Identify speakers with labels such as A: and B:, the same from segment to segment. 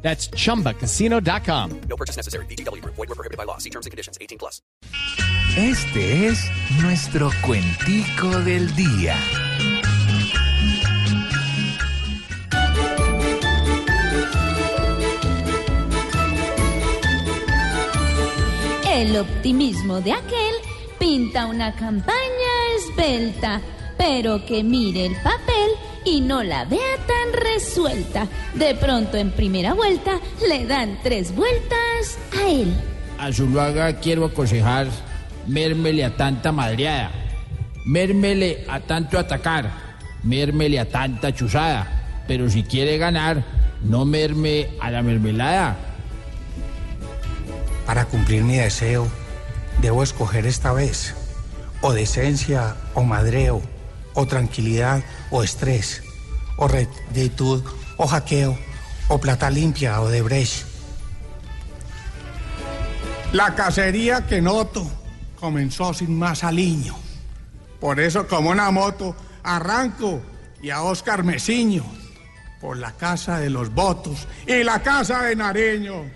A: That's chumbacasino.com.
B: No purchase necessary. BGW. Void were prohibited by law. See terms and conditions. 18 plus.
C: Este es nuestro cuentico del día.
D: El optimismo de aquel pinta una campaña esbelta, pero que mire el papel y no la vea tan resuelta. De pronto en primera vuelta le dan tres vueltas a él.
E: A Zuluaga quiero aconsejar, mérmele a tanta madreada, mérmele a tanto atacar, mérmele a tanta chuzada, pero si quiere ganar, no merme a la mermelada.
F: Para cumplir mi deseo, debo escoger esta vez o decencia o madreo, o tranquilidad o estrés, o rectitud o hackeo, o plata limpia o de breche. La cacería que noto comenzó sin más aliño. Por eso, como una moto, arranco y a Oscar Mesiño por la casa de los votos y la casa de Nareño.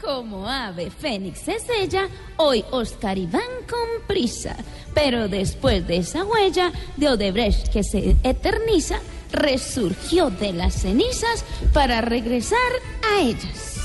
D: Como ave fénix es ella, hoy Oscar Iván con prisa. Pero después de esa huella de Odebrecht que se eterniza, resurgió de las cenizas para regresar a ellas.